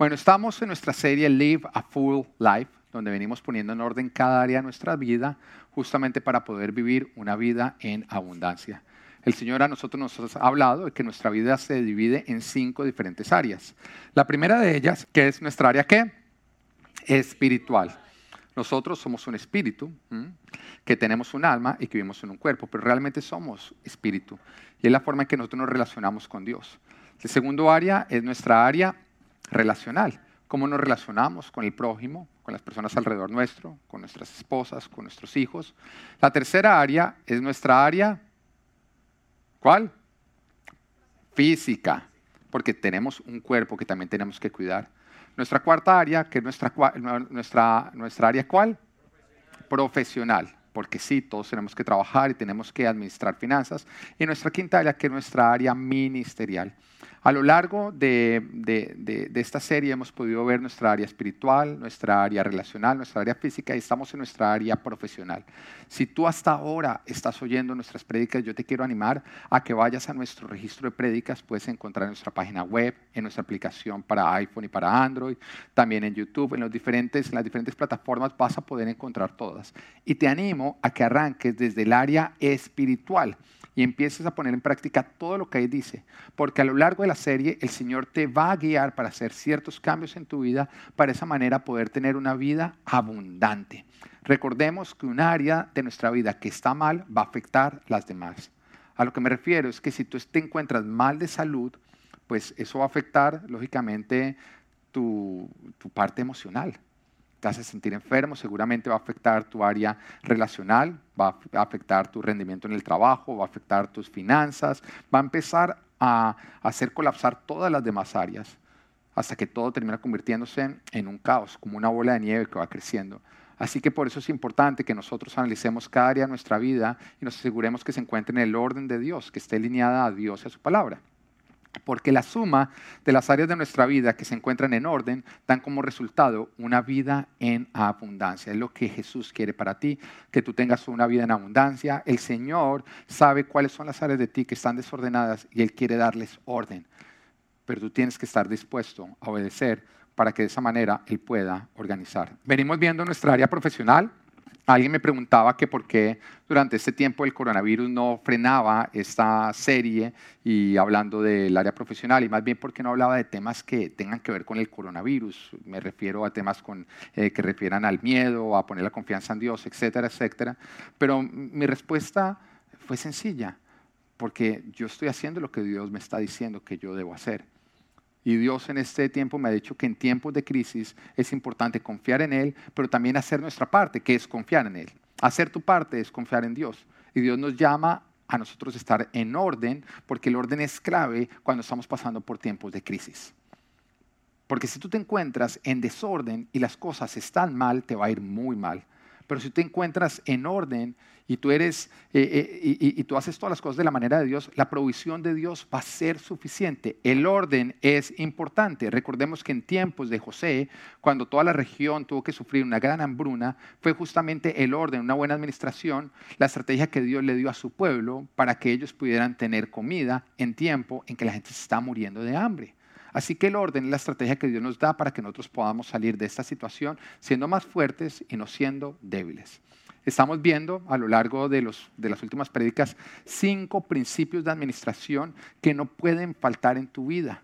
Bueno, estamos en nuestra serie Live a Full Life, donde venimos poniendo en orden cada área de nuestra vida, justamente para poder vivir una vida en abundancia. El Señor a nosotros nos ha hablado de que nuestra vida se divide en cinco diferentes áreas. La primera de ellas, que es nuestra área ¿qué? espiritual. Nosotros somos un espíritu, que tenemos un alma y que vivimos en un cuerpo, pero realmente somos espíritu. Y es la forma en que nosotros nos relacionamos con Dios. El segundo área es nuestra área relacional. Cómo nos relacionamos con el prójimo, con las personas alrededor nuestro, con nuestras esposas, con nuestros hijos. La tercera área es nuestra área, ¿cuál? Física, porque tenemos un cuerpo que también tenemos que cuidar. Nuestra cuarta área, que es nuestra, nuestra, nuestra área, ¿cuál? Profesional porque sí, todos tenemos que trabajar y tenemos que administrar finanzas. Y nuestra quinta área, que es nuestra área ministerial. A lo largo de, esta serie hemos podido ver nuestra área espiritual, nuestra área relacional, nuestra área física y estamos en nuestra área profesional. Si tú hasta ahora estás oyendo nuestras prédicas, yo te quiero animar a que vayas a nuestro registro de prédicas. Puedes encontrar en nuestra página web, en nuestra aplicación para iPhone y para Android, también en YouTube, en, los diferentes, en las diferentes plataformas vas a poder encontrar todas. Y te animo a que arranques desde el área espiritual y empieces a poner en práctica todo lo que ahí dice, porque a lo largo de la serie el Señor te va a guiar para hacer ciertos cambios en tu vida, para esa manera poder tener una vida abundante. Recordemos que un área de nuestra vida que está mal va a afectar las demás. A lo que me refiero es que si tú te encuentras mal de salud, pues eso va a afectar, lógicamente, tu, tu parte emocional te hace sentir enfermo, seguramente va a afectar tu área relacional, va a afectar tu rendimiento en el trabajo, va a afectar tus finanzas, va a empezar a hacer colapsar todas las demás áreas hasta que todo termina convirtiéndose en un caos, como una bola de nieve que va creciendo. Así que por eso es importante que nosotros analicemos cada área de nuestra vida y nos aseguremos que se encuentre en el orden de Dios, que esté alineada a Dios y a su palabra. Porque la suma de las áreas de nuestra vida que se encuentran en orden dan como resultado una vida en abundancia. Es lo que Jesús quiere para ti, que tú tengas una vida en abundancia. El Señor sabe cuáles son las áreas de ti que están desordenadas y Él quiere darles orden. Pero tú tienes que estar dispuesto a obedecer para que de esa manera Él pueda organizar. Venimos viendo nuestra área profesional Alguien me preguntaba que por qué durante este tiempo el coronavirus no frenaba esta serie y hablando del área profesional y más bien porque no hablaba de temas que tengan que ver con el coronavirus. Me refiero a temas eh, que refieran al miedo, a poner la confianza en Dios, etcétera, etcétera. Pero mi respuesta fue sencilla, porque yo estoy haciendo lo que Dios me está diciendo que yo debo hacer. Y Dios en este tiempo me ha dicho que en tiempos de crisis es importante confiar en Él, pero también hacer nuestra parte, que es confiar en Él. Hacer tu parte es confiar en Dios. Y Dios nos llama a nosotros estar en orden, porque el orden es clave cuando estamos pasando por tiempos de crisis. Porque si tú te encuentras en desorden y las cosas están mal, te va a ir muy mal. Pero si te encuentras en orden y tú eres eh, eh, y, tú haces todas las cosas de la manera de Dios, la provisión de Dios va a ser suficiente. El orden es importante. Recordemos que en tiempos de José, cuando toda la región tuvo que sufrir una gran hambruna, fue justamente el orden, una buena administración, la estrategia que Dios le dio a su pueblo para que ellos pudieran tener comida en tiempo en que la gente se está muriendo de hambre. Así que el orden es la estrategia que Dios nos da para que nosotros podamos salir de esta situación siendo más fuertes y no siendo débiles. Estamos viendo a lo largo de, las últimas prédicas cinco principios de administración que no pueden faltar en tu vida.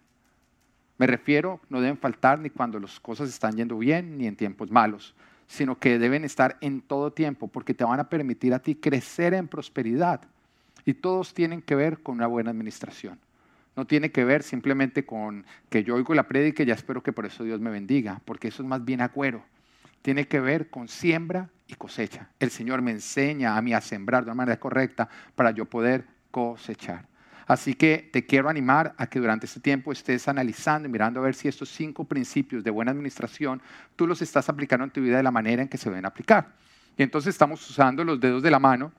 Me refiero, no deben faltar ni cuando las cosas están yendo bien ni en tiempos malos, sino que deben estar en todo tiempo porque te van a permitir a ti crecer en prosperidad. Y todos tienen que ver con una buena administración. No tiene que ver simplemente con que yo oigo la prédica y ya espero que por eso Dios me bendiga, porque eso es más bien agüero. Tiene que ver con siembra y cosecha. El Señor me enseña a mí a sembrar de una manera correcta para yo poder cosechar. Así que te quiero animar a que durante este tiempo estés analizando y mirando a ver si estos cinco principios de buena administración tú los estás aplicando en tu vida de la manera en que se deben aplicar. Y entonces estamos usando los dedos de la mano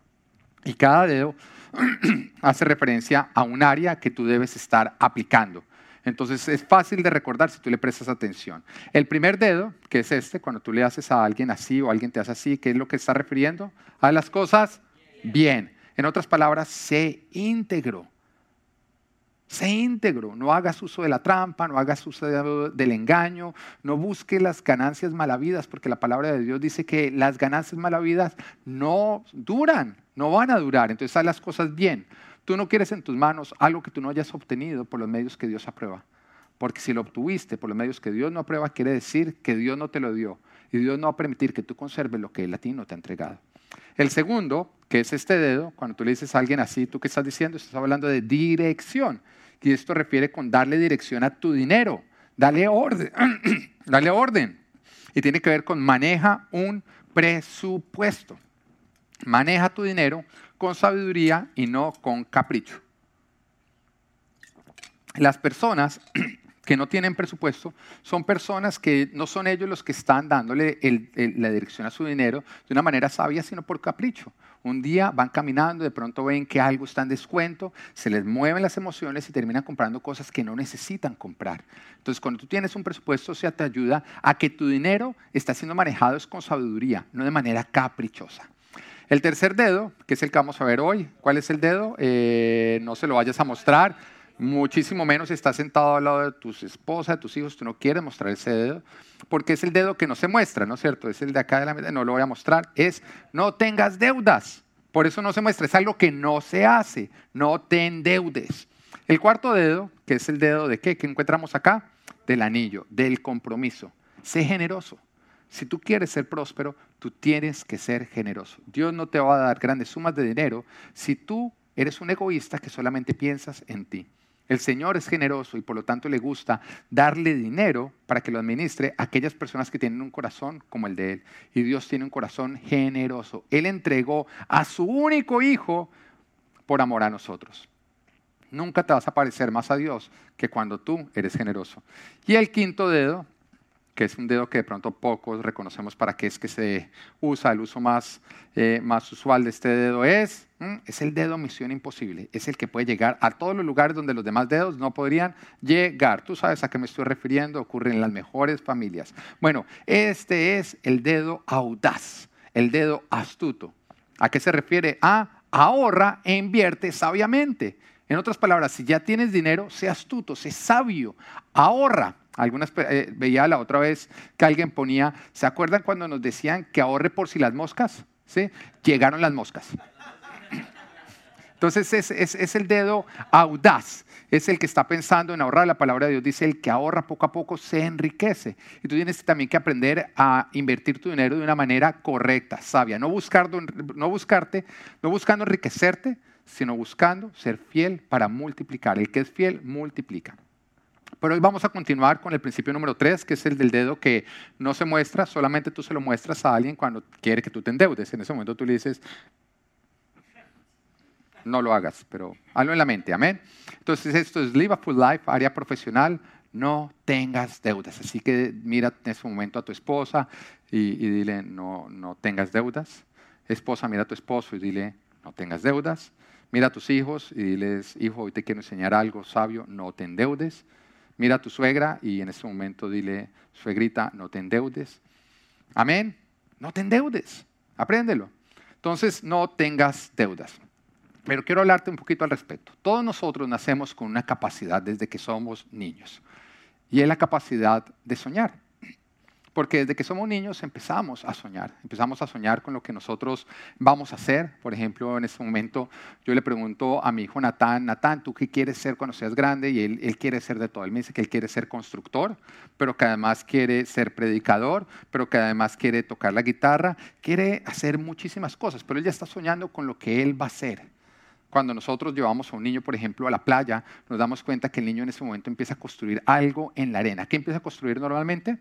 y cada dedo hace referencia a un área que tú debes estar aplicando. Entonces es fácil de recordar si tú le prestas atención. El primer dedo, que es este, cuando tú le haces a alguien así o alguien te hace así, ¿qué es lo que está refiriendo? A las cosas bien. En otras palabras, sé íntegro. Sé íntegro, no hagas uso de la trampa, no hagas uso del engaño, no busques las ganancias malavidas, porque la palabra de Dios dice que las ganancias malavidas no duran, no van a durar. Entonces haz las cosas bien. Tú no quieres en tus manos algo que tú no hayas obtenido por los medios que Dios aprueba. Porque si lo obtuviste por los medios que Dios no aprueba, quiere decir que Dios no te lo dio. Y Dios no va a permitir que tú conserves lo que Él a ti no te ha entregado. El segundo, que es este dedo, cuando tú le dices a alguien así, ¿tú qué estás diciendo? Estás hablando de dirección. Y esto refiere con darle dirección a tu dinero. Dale orden. dale orden. Y tiene que ver con maneja un presupuesto. Maneja tu dinero con sabiduría y no con capricho. Las personas que no tienen presupuesto son personas que no son ellos los que están dándole la dirección a su dinero de una manera sabia, sino por capricho. Un día van caminando, de pronto ven que algo está en descuento, se les mueven las emociones y terminan comprando cosas que no necesitan comprar. Entonces, cuando tú tienes un presupuesto, se te ayuda a que tu dinero está siendo manejado con sabiduría, no de manera caprichosa. El tercer dedo, que es el que vamos a ver hoy, ¿cuál es el dedo? Eh, no se lo vayas a mostrar. Muchísimo menos si estás sentado al lado de tus esposas, de tus hijos, tú no quieres mostrar ese dedo, porque es el dedo que no se muestra, ¿no es cierto? Es el de acá de la mesa, no lo voy a mostrar, es no tengas deudas, por eso no se muestra, es algo que no se hace, no te endeudes. El cuarto dedo, que es el dedo de qué, que encontramos acá, del anillo, del compromiso, sé generoso. Si tú quieres ser próspero, tú tienes que ser generoso. Dios no te va a dar grandes sumas de dinero si tú eres un egoísta que solamente piensas en ti. El Señor es generoso y por lo tanto le gusta darle dinero para que lo administre a aquellas personas que tienen un corazón como el de Él. Y Dios tiene un corazón generoso. Él entregó a su único hijo por amor a nosotros. Nunca te vas a parecer más a Dios que cuando tú eres generoso. Y el quinto dedo que es un dedo que de pronto pocos reconocemos para qué es que se usa. El uso más, eh, más usual de este dedo es, es el dedo misión imposible. Es el que puede llegar a todos los lugares donde los demás dedos no podrían llegar. Tú sabes a qué me estoy refiriendo, ocurre en las mejores familias. Bueno, este es el dedo audaz, el dedo astuto. ¿A qué se refiere? A ahorra e invierte sabiamente. En otras palabras, si ya tienes dinero, sé astuto, sé sabio, ahorra algunas, eh, veía la otra vez que alguien ponía, ¿se acuerdan cuando nos decían que ahorre por si las moscas? ¿Sí? Llegaron las moscas. Entonces es, es, el dedo audaz, es el que está pensando en ahorrar. La palabra de Dios dice, el que ahorra poco a poco se enriquece. Y tú tienes también que aprender a invertir tu dinero de una manera correcta, sabia. No, buscando, no buscarte, no buscando enriquecerte, sino buscando ser fiel para multiplicar. El que es fiel multiplica. Pero hoy vamos a continuar con el principio número 3, que es el del dedo que no se muestra, solamente tú se lo muestras a alguien cuando quiere que tú te endeudes. En ese momento tú le dices, no lo hagas, pero hazlo en la mente, amén. Entonces esto es Live a Full Life, área profesional, no tengas deudas. Así que mira en ese momento a tu esposa y, dile, no, no tengas deudas. Esposa, mira a tu esposo y dile, no tengas deudas. Mira a tus hijos y diles, hijo, hoy te quiero enseñar algo sabio, no te endeudes. Mira a tu suegra y en ese momento dile, suegrita, no te endeudes. Amén. No te endeudes. Apréndelo. Entonces, no tengas deudas. Pero quiero hablarte un poquito al respecto. Todos nosotros nacemos con una capacidad desde que somos niños. Y es la capacidad de soñar. Porque desde que somos niños empezamos a soñar, empezamos a soñar con lo que nosotros vamos a hacer. Por ejemplo, en este momento yo le pregunto a mi hijo Natán, Natán, ¿tú qué quieres ser cuando seas grande? Y él, quiere ser de todo. Él me dice que él quiere ser constructor, pero que además quiere ser predicador, pero que además quiere tocar la guitarra, quiere hacer muchísimas cosas, pero él ya está soñando con lo que él va a hacer. Cuando nosotros llevamos a un niño, por ejemplo, a la playa, nos damos cuenta que el niño en ese momento empieza a construir algo en la arena. ¿Qué empieza a construir normalmente?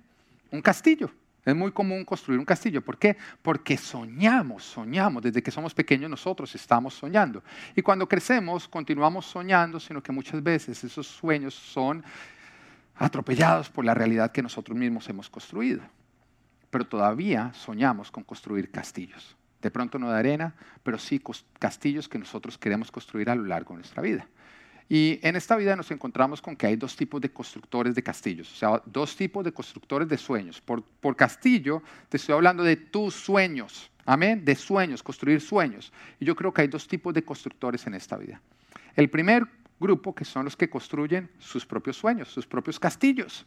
Un castillo. Es muy común construir un castillo. ¿Por qué? Porque soñamos, soñamos. Desde que somos pequeños nosotros estamos soñando. Y cuando crecemos continuamos soñando, sino que muchas veces esos sueños son atropellados por la realidad que nosotros mismos hemos construido. Pero todavía soñamos con construir castillos. De pronto no de arena, pero sí castillos que nosotros queremos construir a lo largo de nuestra vida. Y en esta vida nos encontramos con que hay dos tipos de constructores de castillos, o sea, dos tipos de constructores de sueños. Por, castillo te estoy hablando de tus sueños, amén, de sueños, construir sueños. Y yo creo que hay dos tipos de constructores en esta vida. El primer grupo que son los que construyen sus propios sueños, sus propios castillos.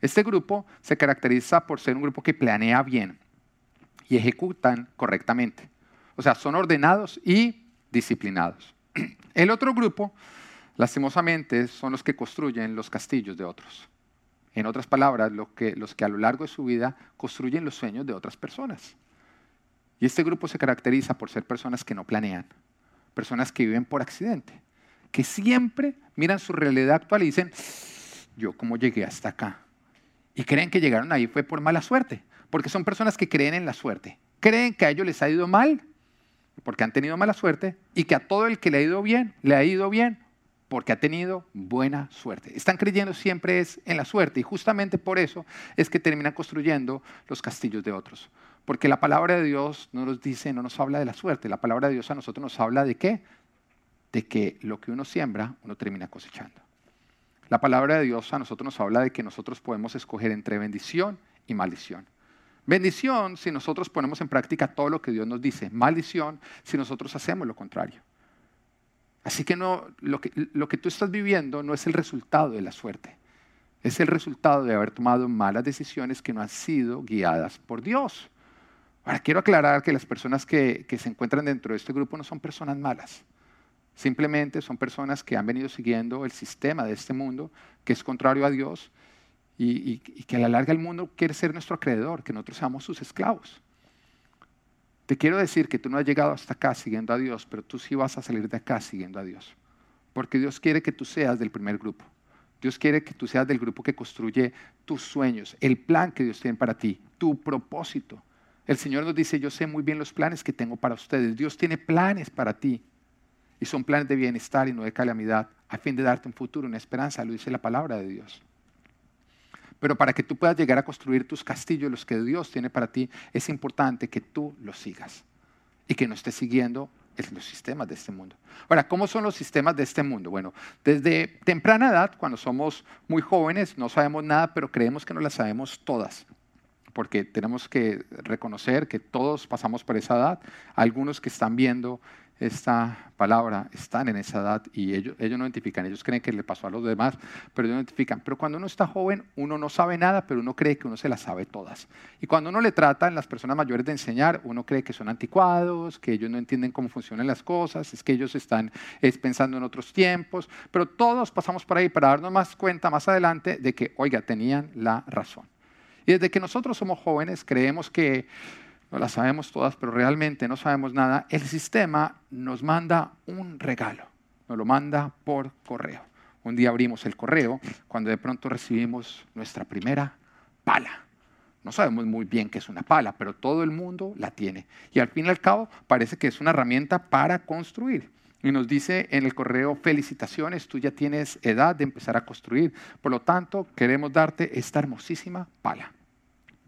Este grupo se caracteriza por ser un grupo que planea bien y ejecutan correctamente. O sea, son ordenados y disciplinados. El otro grupo, lastimosamente, son los que construyen los castillos de otros. En otras palabras, los que, los que a lo largo de su vida construyen los sueños de otras personas. Y este grupo se caracteriza por ser personas que no planean, personas que viven por accidente, que siempre miran su realidad actual y dicen, yo cómo llegué hasta acá. Y creen que llegaron ahí fue por mala suerte, porque son personas que creen en la suerte. Creen que a ellos les ha ido mal porque han tenido mala suerte y que a todo el que le ha ido bien, le ha ido bien porque ha tenido buena suerte. Están creyendo siempre es en la suerte y justamente por eso es que terminan construyendo los castillos de otros. Porque la palabra de Dios no nos dice, no nos habla de la suerte, la palabra de Dios a nosotros nos habla de qué? De que lo que uno siembra, uno termina cosechando. La palabra de Dios a nosotros nos habla de que nosotros podemos escoger entre bendición y maldición. Bendición si nosotros ponemos en práctica todo lo que Dios nos dice. Maldición si nosotros hacemos lo contrario. Así que, no, lo, que tú estás viviendo no es el resultado de la suerte. Es el resultado de haber tomado malas decisiones que no han sido guiadas por Dios. Ahora, quiero aclarar que las personas que, se encuentran dentro de este grupo no son personas malas. Simplemente son personas que han venido siguiendo el sistema de este mundo, que es contrario a Dios, y, que a la larga el mundo quiere ser nuestro acreedor, que nosotros seamos sus esclavos. Te quiero decir que tú no has llegado hasta acá siguiendo a Dios, pero tú sí vas a salir de acá siguiendo a Dios. Porque Dios quiere que tú seas del primer grupo. Dios quiere que tú seas del grupo que construye tus sueños, el plan que Dios tiene para ti, tu propósito. El Señor nos dice, yo sé muy bien los planes que tengo para ustedes. Dios tiene planes para ti. Y son planes de bienestar y no de calamidad, a fin de darte un futuro, una esperanza, lo dice la palabra de Dios. Pero para que tú puedas llegar a construir tus castillos, los que Dios tiene para ti, es importante que tú los sigas y que no estés siguiendo los sistemas de este mundo. Ahora, ¿cómo son los sistemas de este mundo? Bueno, desde temprana edad, cuando somos muy jóvenes, no sabemos nada, pero creemos que no las sabemos todas porque tenemos que reconocer que todos pasamos por esa edad. Algunos que están viendo esta palabra están en esa edad y ellos, ellos no identifican, ellos creen que le pasó a los demás, pero ellos no identifican. Pero cuando uno está joven, uno no sabe nada, pero uno cree que uno se las sabe todas. Y cuando uno le tratan las personas mayores de enseñar, uno cree que son anticuados, que ellos no entienden cómo funcionan las cosas, es que ellos están es, pensando en otros tiempos, pero todos pasamos por ahí para darnos más cuenta más adelante de que, oiga, tenían la razón. Y desde que nosotros somos jóvenes creemos que no las sabemos todas, pero realmente no sabemos nada, el sistema nos manda un regalo, nos lo manda por correo. Un día abrimos el correo cuando de pronto recibimos nuestra primera pala. No sabemos muy bien qué es una pala, pero todo el mundo la tiene. Y al fin y al cabo parece que es una herramienta para construir. Y nos dice en el correo, felicitaciones, tú ya tienes edad de empezar a construir. Por lo tanto, queremos darte esta hermosísima pala.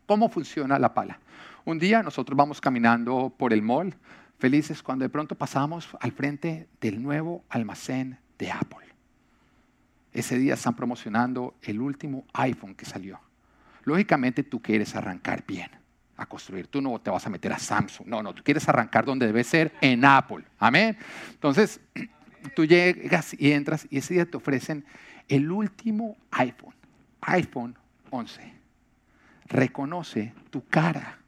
¿Cómo funciona la pala? Un día nosotros vamos caminando por el mall, felices cuando de pronto pasamos al frente del nuevo almacén de Apple. Ese día están promocionando el último iPhone que salió. Lógicamente tú quieres arrancar bien a construir. Tú no te vas a meter a Samsung. No, no, tú quieres arrancar donde debe ser, en Apple. Amén. Entonces, tú llegas y entras y ese día te ofrecen el último iPhone, iPhone 11. Reconoce tu cara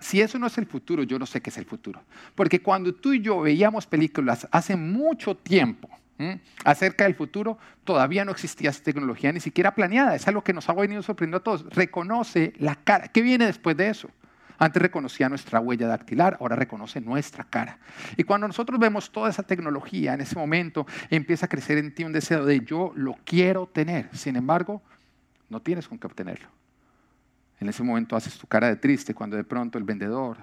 si eso no es el futuro, yo no sé qué es el futuro. Porque cuando tú y yo veíamos películas hace mucho tiempo acerca del futuro, todavía no existía esa tecnología ni siquiera planeada. Es algo que nos ha venido sorprendiendo a todos. Reconoce la cara. ¿Qué viene después de eso? Antes reconocía nuestra huella dactilar, ahora reconoce nuestra cara. Y cuando nosotros vemos toda esa tecnología, en ese momento empieza a crecer en ti un deseo de yo lo quiero tener. Sin embargo, no tienes con qué obtenerlo. En ese momento haces tu cara de triste cuando de pronto el vendedor,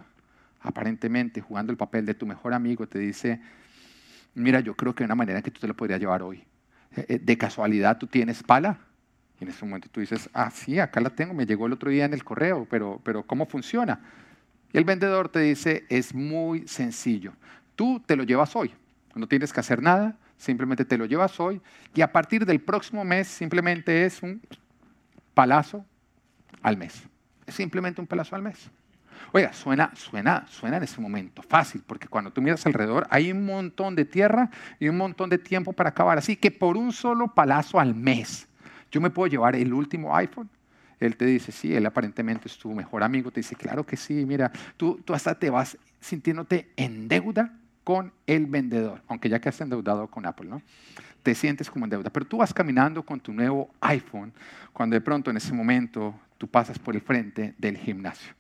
aparentemente jugando el papel de tu mejor amigo, te dice, mira, yo creo que hay una manera que tú te lo podrías llevar hoy. Eh, eh, de casualidad tú tienes pala. Y en ese momento tú dices, ah, sí, acá la tengo, me llegó el otro día en el correo, pero, pero ¿cómo funciona? Y el vendedor te dice, es muy sencillo. Tú te lo llevas hoy, no tienes que hacer nada, simplemente te lo llevas hoy y a partir del próximo mes simplemente es un palazo al mes. Es simplemente un palazo al mes. Oiga, suena, suena, suena en ese momento fácil, porque cuando tú miras alrededor hay un montón de tierra y un montón de tiempo para acabar. Así que por un solo palazo al mes, yo me puedo llevar el último iPhone. Él te dice, sí, él aparentemente es tu mejor amigo. Te dice, claro que sí, mira, tú, tú hasta te vas sintiéndote en deuda con el vendedor, aunque ya que has endeudado con Apple, ¿no? Te sientes como en deuda, pero tú vas caminando con tu nuevo iPhone cuando de pronto en ese momento tú pasas por el frente del gimnasio.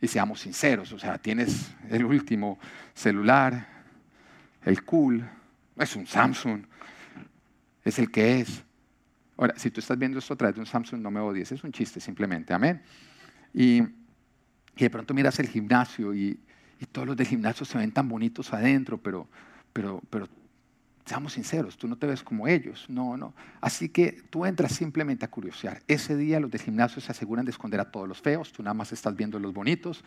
Y seamos sinceros, o sea, tienes el último celular, el cool, es un Samsung, es el que es. Ahora, si tú estás viendo esto a través de un Samsung, no me odies, es un chiste simplemente, amén. Y, y de pronto miras el gimnasio y, y todos los del gimnasio se ven tan bonitos adentro, pero, pero, pero seamos sinceros, tú no te ves como ellos, no, no. Así que tú entras simplemente a curiosear. Ese día los del gimnasio se aseguran de esconder a todos los feos, tú nada más estás viendo los bonitos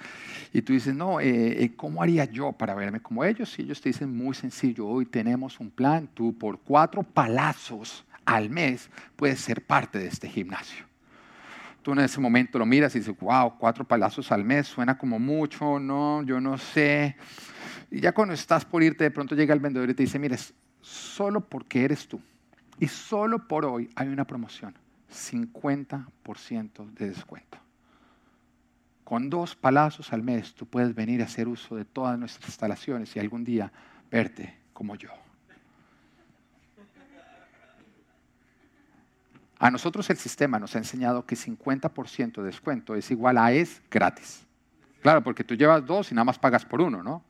y tú dices, no, eh, eh, ¿cómo haría yo para verme como ellos? Y ellos te dicen, muy sencillo, hoy tenemos un plan, tú por cuatro palazos al mes puedes ser parte de este gimnasio. Tú en ese momento lo miras y dices, wow, cuatro palazos al mes, suena como mucho, no, yo no sé. Y ya cuando estás por irte, de pronto llega el vendedor y te dice, mires, solo porque eres tú y solo por hoy hay una promoción, 50% de descuento. Con dos palazos al mes tú puedes venir a hacer uso de todas nuestras instalaciones y algún día verte como yo. A nosotros el sistema nos ha enseñado que 50% de descuento es igual a es gratis. Claro, porque tú llevas dos y nada más pagas por uno, ¿no?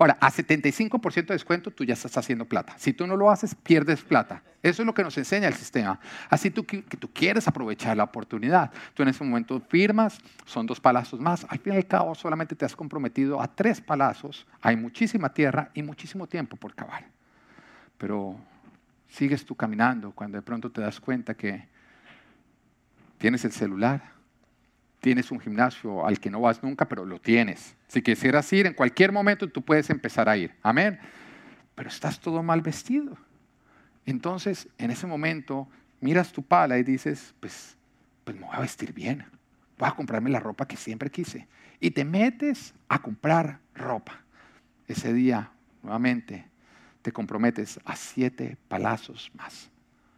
Ahora, a 75% de descuento tú ya estás haciendo plata. Si tú no lo haces, pierdes plata. Eso es lo que nos enseña el sistema. Así tú, que tú quieres aprovechar la oportunidad. Tú en ese momento firmas, son dos palazos más. Al fin y al cabo, solamente te has comprometido a tres palazos. Hay muchísima tierra y muchísimo tiempo por cavar. Pero sigues tú caminando cuando de pronto te das cuenta que Tienes el celular, tienes un gimnasio al que no vas nunca, pero lo tienes. Si quisieras ir, en cualquier momento tú puedes empezar a ir. Amén. Pero estás todo mal vestido. Entonces, en ese momento, miras tu pala y dices, pues, pues me voy a vestir bien. Voy a comprarme la ropa que siempre quise. Y te metes a comprar ropa. Ese día, nuevamente, te comprometes a siete palazos más.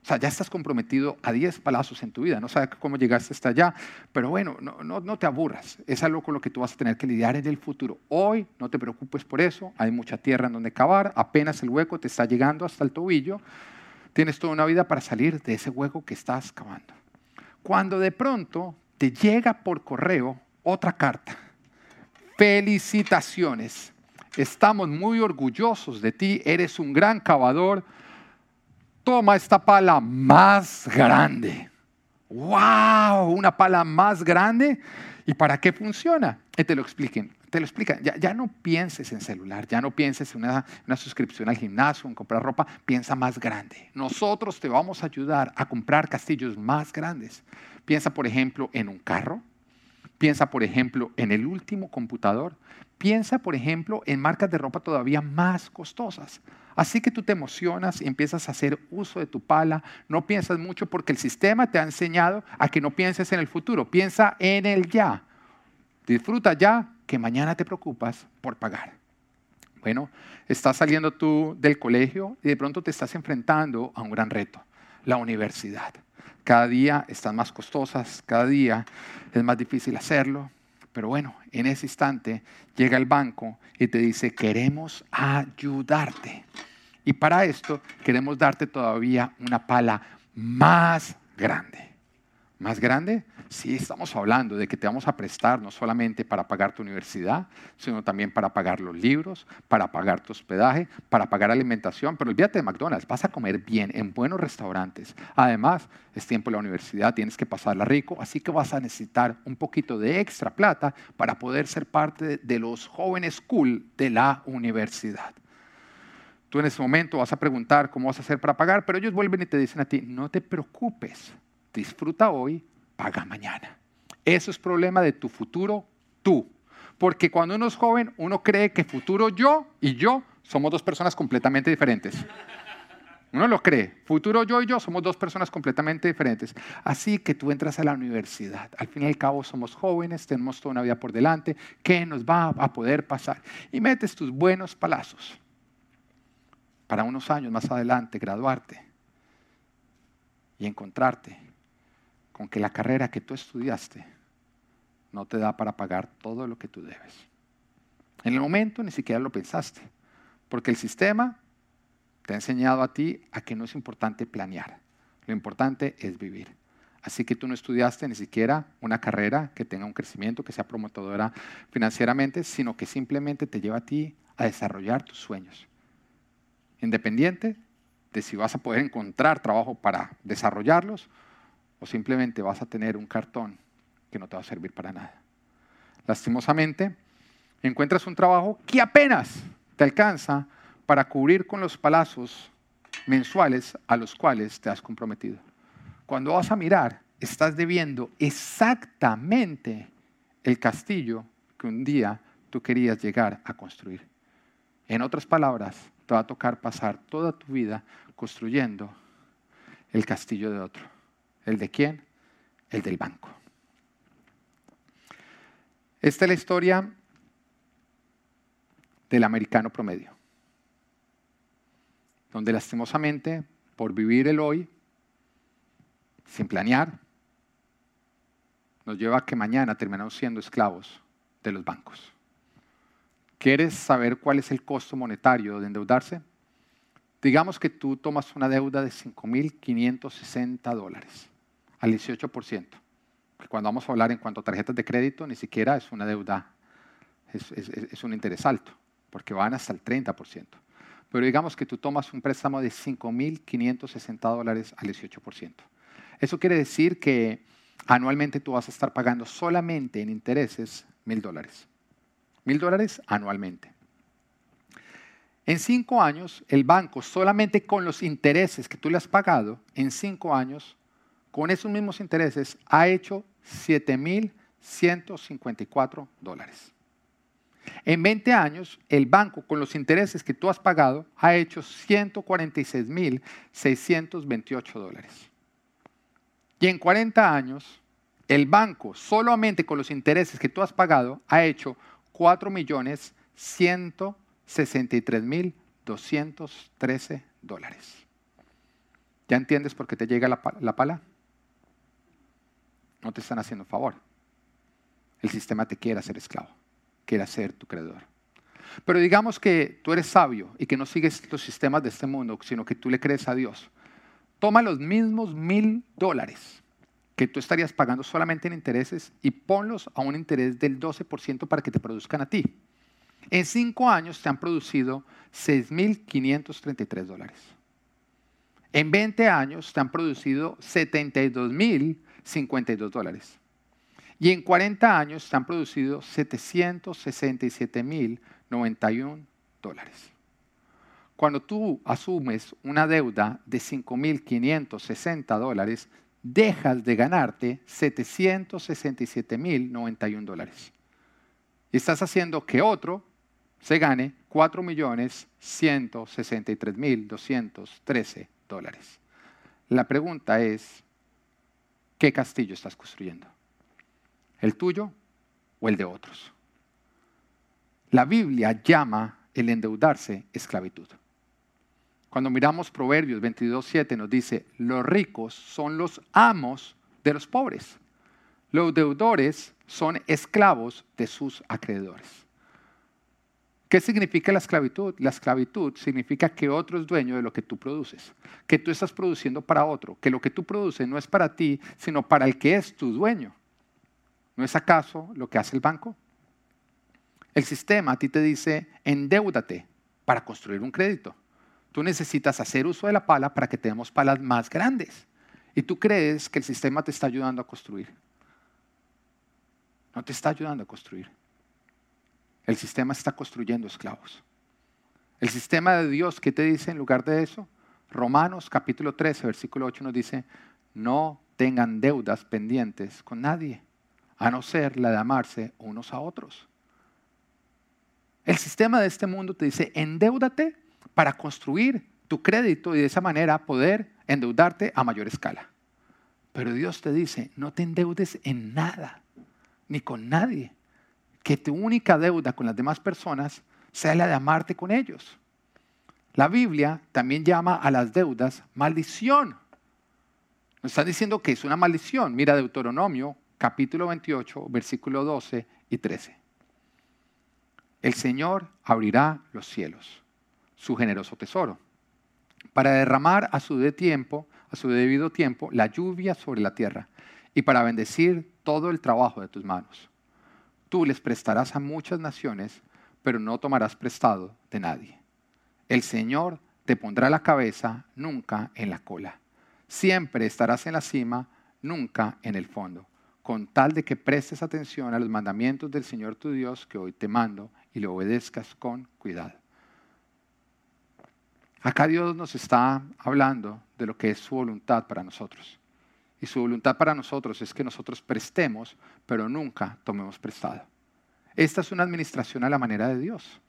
O sea, ya estás comprometido a 10 palazos en tu vida. No sabes cómo llegaste hasta allá, pero bueno, no, no, no, te aburras. Es algo con lo que tú vas a tener que lidiar en el futuro. Hoy no te preocupes por eso. Hay mucha tierra en donde cavar. Apenas el hueco te está llegando hasta el tobillo. Tienes toda una vida para salir de ese hueco que estás cavando. Cuando de pronto te llega por correo otra carta. Felicitaciones. Estamos muy orgullosos de ti. Eres un gran cavador toma esta pala más grande. ¡Wow! Una pala más grande. ¿Y para qué funciona? Y te lo expliquen. Te lo explican. Ya, no pienses en celular, ya no pienses en una, una suscripción al gimnasio, en comprar ropa. Piensa más grande. Nosotros te vamos a ayudar a comprar castillos más grandes. Piensa, por ejemplo, en un carro. Piensa, por ejemplo, en el último computador. Piensa, por ejemplo, en marcas de ropa todavía más costosas. Así que tú te emocionas y empiezas a hacer uso de tu pala. No piensas mucho porque el sistema te ha enseñado a que no pienses en el futuro. Piensa en el ya. Disfruta ya que mañana te preocupas por pagar. Bueno, estás saliendo tú del colegio y de pronto te estás enfrentando a un gran reto, la universidad. Cada día están más costosas, cada día es más difícil hacerlo, pero bueno, en ese instante llega el banco y te dice, queremos ayudarte. Y para esto queremos darte todavía una pala más grande. ¿Más grande? Sí, estamos hablando de que te vamos a prestar no solamente para pagar tu universidad, sino también para pagar los libros, para pagar tu hospedaje, para pagar alimentación. Pero olvídate de McDonald's, vas a comer bien en buenos restaurantes. Además, es tiempo de la universidad, tienes que pasarla rico, así que vas a necesitar un poquito de extra plata para poder ser parte de los jóvenes cool de la universidad. Tú en ese momento vas a preguntar cómo vas a hacer para pagar, pero ellos vuelven y te dicen a ti, no te preocupes, disfruta hoy paga mañana. Eso es problema de tu futuro tú. Porque cuando uno es joven, uno cree que futuro yo y yo somos dos personas completamente diferentes. Uno lo cree. Futuro yo y yo somos dos personas completamente diferentes. Así que tú entras a la universidad. Al fin y al cabo somos jóvenes, tenemos toda una vida por delante. ¿Qué nos va a poder pasar? Y metes tus buenos palazos para unos años más adelante graduarte y encontrarte con que la carrera que tú estudiaste no te da para pagar todo lo que tú debes. En el momento ni siquiera lo pensaste, porque el sistema te ha enseñado a ti a que no es importante planear, lo importante es vivir. Así que tú no estudiaste ni siquiera una carrera que tenga un crecimiento, que sea promotora financieramente, sino que simplemente te lleva a ti a desarrollar tus sueños. Independiente de si vas a poder encontrar trabajo para desarrollarlos o simplemente vas a tener un cartón que no te va a servir para nada. Lastimosamente, encuentras un trabajo que apenas te alcanza para cubrir con los palazos mensuales a los cuales te has comprometido. Cuando vas a mirar, estás debiendo exactamente el castillo que un día tú querías llegar a construir. En otras palabras, te va a tocar pasar toda tu vida construyendo el castillo de otro. ¿El de quién? El del banco. Esta es la historia del americano promedio, donde lastimosamente, por vivir el hoy, sin planear, nos lleva a que mañana terminamos siendo esclavos de los bancos. ¿Quieres saber cuál es el costo monetario de endeudarse? Digamos que tú tomas una deuda de 5.560 dólares al 18% cuando vamos a hablar en cuanto a tarjetas de crédito, ni siquiera es una deuda, es, un interés alto, porque van hasta el 30%. Pero digamos que tú tomas un préstamo de 5.560 dólares al 18%. Eso quiere decir que anualmente tú vas a estar pagando solamente en intereses 1.000 dólares. 1.000 dólares anualmente. En cinco años, el banco, solamente con los intereses que tú le has pagado, en cinco años, con esos mismos intereses, ha hecho 7.154 dólares. En 20 años, el banco, con los intereses que tú has pagado, ha hecho 146.628 dólares. Y en 40 años, el banco, solamente con los intereses que tú has pagado, ha hecho 4.163.213 dólares. ¿Ya entiendes por qué te llega la, la pala? No te están haciendo favor. El sistema te quiere hacer esclavo, quiere ser tu creador. Pero digamos que tú eres sabio y que no sigues los sistemas de este mundo, sino que tú le crees a Dios. Toma los mismos mil dólares que tú estarías pagando solamente en intereses y ponlos a un interés del 12% para que te produzcan a ti. En cinco años te han producido 6.533 dólares. En 20 años te han producido 72.000 52 dólares. Y en 40 años se han producido 767.091 dólares. Cuando tú asumes una deuda de 5.560 dólares, dejas de ganarte 767.091 dólares. Y estás haciendo que otro se gane 4.163.213 dólares. La pregunta es, ¿Qué castillo estás construyendo? ¿El tuyo o el de otros? La Biblia llama el endeudarse esclavitud. Cuando miramos Proverbios 22.7 nos dice, los ricos son los amos de los pobres. Los deudores son esclavos de sus acreedores. ¿Qué significa la esclavitud? La esclavitud significa que otro es dueño de lo que tú produces, que tú estás produciendo para otro, que lo que tú produces no es para ti, sino para el que es tu dueño. ¿No es acaso lo que hace el banco? El sistema a ti te dice, endeúdate para construir un crédito. Tú necesitas hacer uso de la pala para que tengamos palas más grandes. Y tú crees que el sistema te está ayudando a construir. No te está ayudando a construir. El sistema está construyendo esclavos. El sistema de Dios, ¿qué te dice en lugar de eso? Romanos capítulo 13, versículo 8 nos dice, no tengan deudas pendientes con nadie, a no ser la de amarse unos a otros. El sistema de este mundo te dice, endeúdate para construir tu crédito y de esa manera poder endeudarte a mayor escala. Pero Dios te dice, no te endeudes en nada, ni con nadie. Que tu única deuda con las demás personas sea la de amarte con ellos. La Biblia también llama a las deudas maldición. Nos están diciendo que es una maldición. Mira Deuteronomio capítulo 28, versículo 12 y 13. El Señor abrirá los cielos, su generoso tesoro, para derramar a su, de tiempo, a su debido tiempo la lluvia sobre la tierra y para bendecir todo el trabajo de tus manos. Tú les prestarás a muchas naciones, pero no tomarás prestado de nadie. El Señor te pondrá la cabeza, nunca en la cola. Siempre estarás en la cima, nunca en el fondo con tal de que prestes atención a los mandamientos del Señor tu Dios que hoy te mando y le obedezcas con cuidado. Acá Dios nos está hablando de lo que es su voluntad para nosotros. Y su voluntad para nosotros es que nosotros prestemos, pero nunca tomemos prestado. Esta es una administración a la manera de Dios.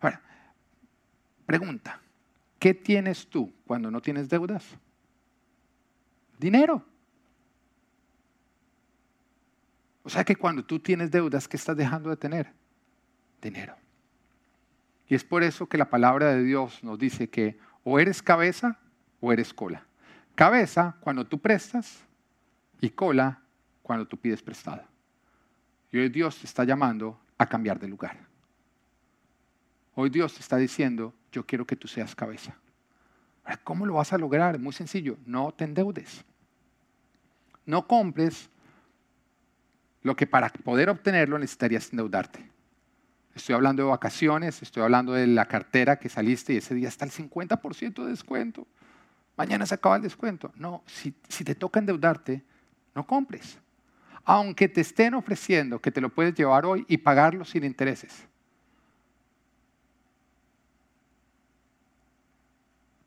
Ahora, pregunta, ¿qué tienes tú cuando no tienes deudas? Dinero. O sea que cuando tú tienes deudas, ¿qué estás dejando de tener? Dinero. Y es por eso que la palabra de Dios nos dice que o eres cabeza o eres cola. Cabeza cuando tú prestas y cola cuando tú pides prestado. Y hoy Dios te está llamando a cambiar de lugar. Hoy Dios te está diciendo, yo quiero que tú seas cabeza. ¿Cómo lo vas a lograr? Muy sencillo, no te endeudes. No compres lo que para poder obtenerlo necesitarías endeudarte. Estoy hablando de vacaciones, estoy hablando de la cartera que saliste y ese día está el 50% de descuento. Mañana se acaba el descuento. No, si, te toca endeudarte, no compres. Aunque te estén ofreciendo que te lo puedes llevar hoy y pagarlo sin intereses.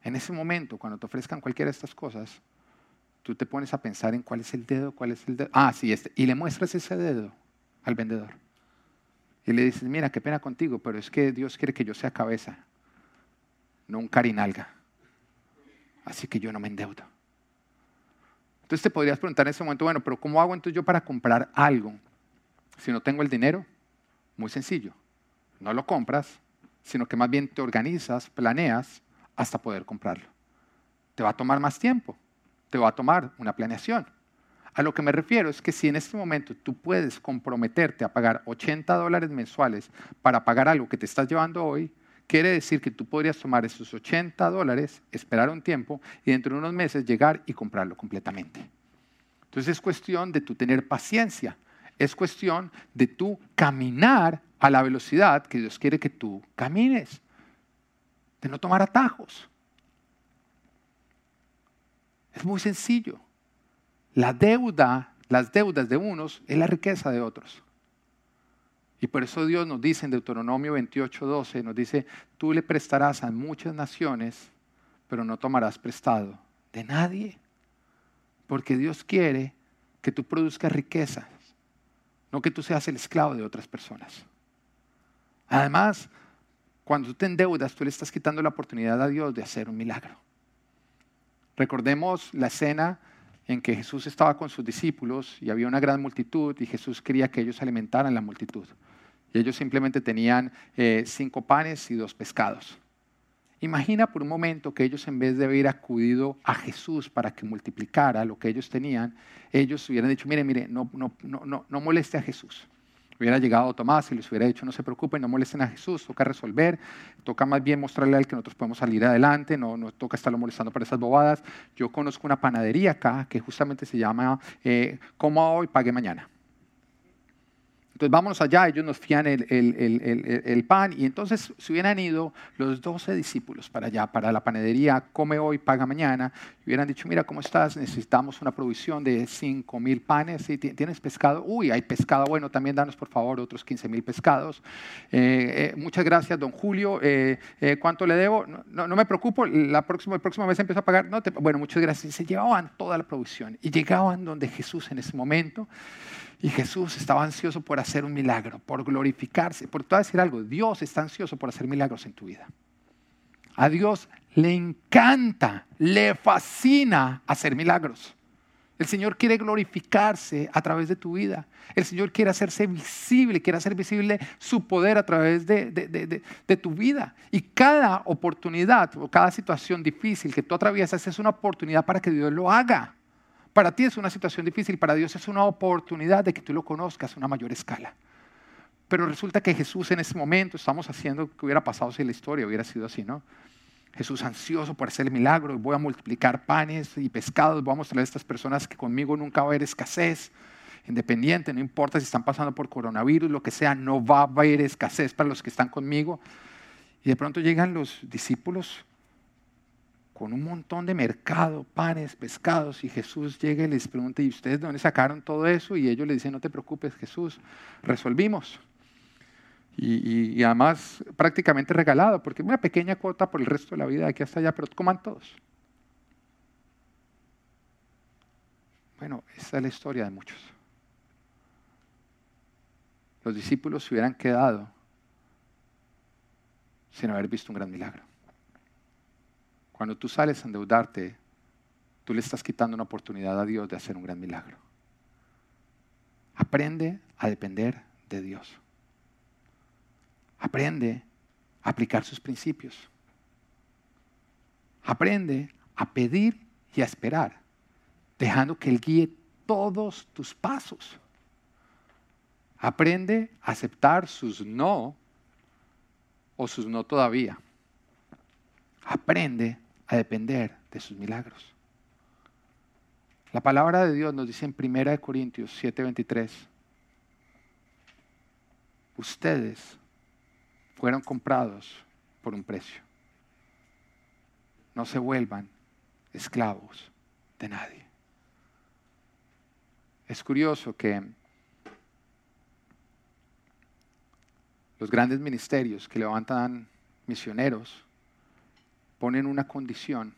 En ese momento, cuando te ofrezcan cualquiera de estas cosas, tú te pones a pensar en cuál es el dedo, cuál es el dedo. Ah, sí, este. Y le muestras ese dedo al vendedor. Y le dices, mira, qué pena contigo, pero es que Dios quiere que yo sea cabeza, no un carinalga. Así que yo no me endeudo. Entonces te podrías preguntar en ese momento, bueno, pero ¿cómo hago entonces yo para comprar algo si no tengo el dinero? Muy sencillo. No lo compras, sino que más bien te organizas, planeas hasta poder comprarlo. Te va a tomar más tiempo, te va a tomar una planeación. A lo que me refiero es que si en este momento tú puedes comprometerte a pagar 80 dólares mensuales para pagar algo que te estás llevando hoy, quiere decir que tú podrías tomar esos 80 dólares, esperar un tiempo y dentro de unos meses llegar y comprarlo completamente. Entonces es cuestión de tú tener paciencia, es cuestión de tú caminar a la velocidad que Dios quiere que tú camines, de no tomar atajos. Es muy sencillo. La deuda, las deudas de unos es la riqueza de otros. Y por eso Dios nos dice en Deuteronomio 28, 12, nos dice, tú le prestarás a muchas naciones, pero no tomarás prestado de nadie. Porque Dios quiere que tú produzcas riquezas, no que tú seas el esclavo de otras personas. Además, cuando tú te endeudas, tú le estás quitando la oportunidad a Dios de hacer un milagro. Recordemos la escena en que Jesús estaba con sus discípulos y había una gran multitud y Jesús quería que ellos alimentaran la multitud. Y ellos simplemente tenían eh, cinco panes y dos pescados. Imagina por un momento que ellos en vez de haber acudido a Jesús para que multiplicara lo que ellos tenían, ellos hubieran dicho, mire, mire, no, no, no, no moleste a Jesús hubiera llegado Tomás y les hubiera dicho, no se preocupen, no molesten a Jesús, toca resolver, toca más bien mostrarle al que nosotros podemos salir adelante, no, no toca estarlo molestando por esas bobadas. Yo conozco una panadería acá que justamente se llama eh, Como hoy, pague mañana. Entonces vámonos allá, ellos nos fían el, pan y entonces se hubieran ido los doce discípulos para allá, para la panadería, come hoy, paga mañana, y hubieran dicho, mira, ¿cómo estás? Necesitamos una provisión de cinco mil panes, ¿tienes pescado? Uy, hay pescado, bueno, también danos por favor otros quince mil pescados. Eh, eh, muchas gracias, don Julio, eh, ¿cuánto le debo? No, no, me preocupo, la próxima, el próximo mes empiezo a pagar. No bueno, muchas gracias. Y se llevaban toda la provisión y llegaban donde Jesús en ese momento. Y Jesús estaba ansioso por hacer un milagro, por glorificarse. Por todo decir algo, Dios está ansioso por hacer milagros en tu vida. A Dios le encanta, le fascina hacer milagros. El Señor quiere glorificarse a través de tu vida. El Señor quiere hacerse visible, quiere hacer visible su poder a través de, de, tu vida. Y cada oportunidad o cada situación difícil que tú atraviesas es una oportunidad para que Dios lo haga. Para ti es una situación difícil, para Dios es una oportunidad de que tú lo conozcas a una mayor escala. Pero resulta que Jesús en ese momento, estamos haciendo que hubiera pasado si la historia hubiera sido así, ¿no? Jesús ansioso por hacer el milagro, voy a multiplicar panes y pescados, voy a mostrarle a estas personas que conmigo nunca va a haber escasez, independiente, no importa si están pasando por coronavirus, lo que sea, no va a haber escasez para los que están conmigo. Y de pronto llegan los discípulos con un montón de mercado, panes, pescados, y Jesús llega y les pregunta, ¿y ustedes de dónde sacaron todo eso? Y ellos le dicen, no te preocupes, Jesús, resolvimos y, además prácticamente regalado, porque una pequeña cuota por el resto de la vida de aquí hasta allá, pero coman todos. Bueno, esa es la historia de muchos. Los discípulos se hubieran quedado sin haber visto un gran milagro. Cuando tú sales a endeudarte, tú le estás quitando una oportunidad a Dios de hacer un gran milagro. Aprende a depender de Dios. Aprende a aplicar sus principios. Aprende a pedir y a esperar, dejando que Él guíe todos tus pasos. Aprende a aceptar sus no o sus no todavía. Aprende a depender de sus milagros. La palabra de Dios nos dice en 1 Corintios 7:23, ustedes fueron comprados por un precio. No se vuelvan esclavos de nadie. Es curioso que los grandes ministerios que levantan misioneros ponen una condición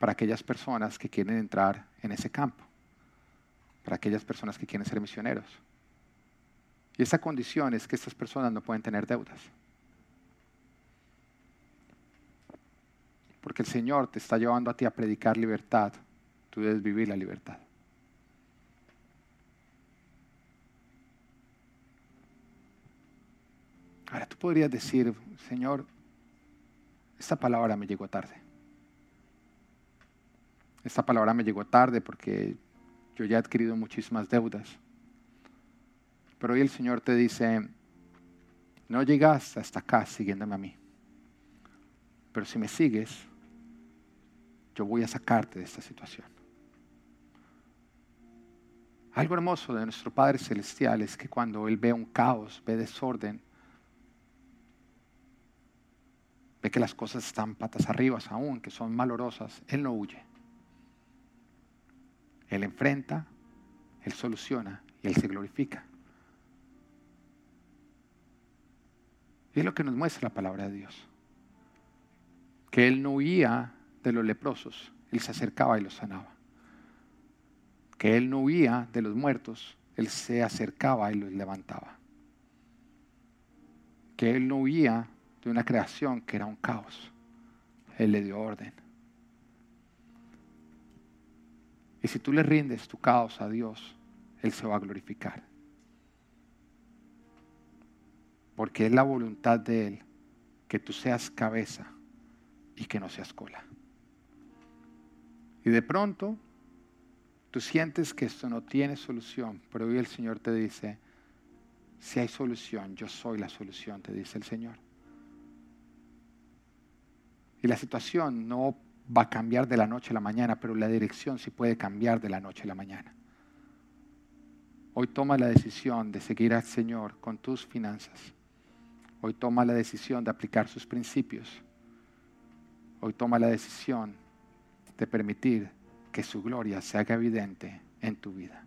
para aquellas personas que quieren entrar en ese campo, para aquellas personas que quieren ser misioneros. Y esa condición es que estas personas no pueden tener deudas. Porque el Señor te está llevando a ti a predicar libertad. Tú debes vivir la libertad. Ahora tú podrías decir, Señor, esta palabra me llegó tarde. Esta palabra me llegó tarde porque yo ya he adquirido muchísimas deudas. Pero hoy el Señor te dice, no llegas hasta acá siguiéndome a mí. Pero si me sigues, yo voy a sacarte de esta situación. Algo hermoso de nuestro Padre Celestial es que cuando Él ve un caos, ve desorden, que las cosas están patas arriba aún, que son malorosas, Él no huye. Él enfrenta, Él soluciona y Él se glorifica. Y es lo que nos muestra la palabra de Dios. Que Él no huía de los leprosos, Él se acercaba y los sanaba. Que Él no huía de los muertos, Él se acercaba y los levantaba. Que Él no huía de una creación que era un caos, Él le dio orden. Y si tú le rindes tu caos a Dios, Él se va a glorificar. Porque es la voluntad de Él que tú seas cabeza y que no seas cola. Y de pronto tú sientes que esto no tiene solución, pero hoy el Señor te dice, si hay solución, yo soy la solución, te dice el Señor. Y la situación no va a cambiar de la noche a la mañana, pero la dirección sí puede cambiar de la noche a la mañana. Hoy toma la decisión de seguir al Señor con tus finanzas. Hoy toma la decisión de aplicar sus principios. Hoy toma la decisión de permitir que su gloria se haga evidente en tu vida.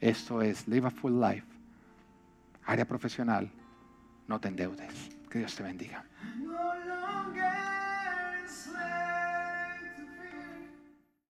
Esto es Live a Full Life. Área profesional, no te endeudes. Que Dios te bendiga.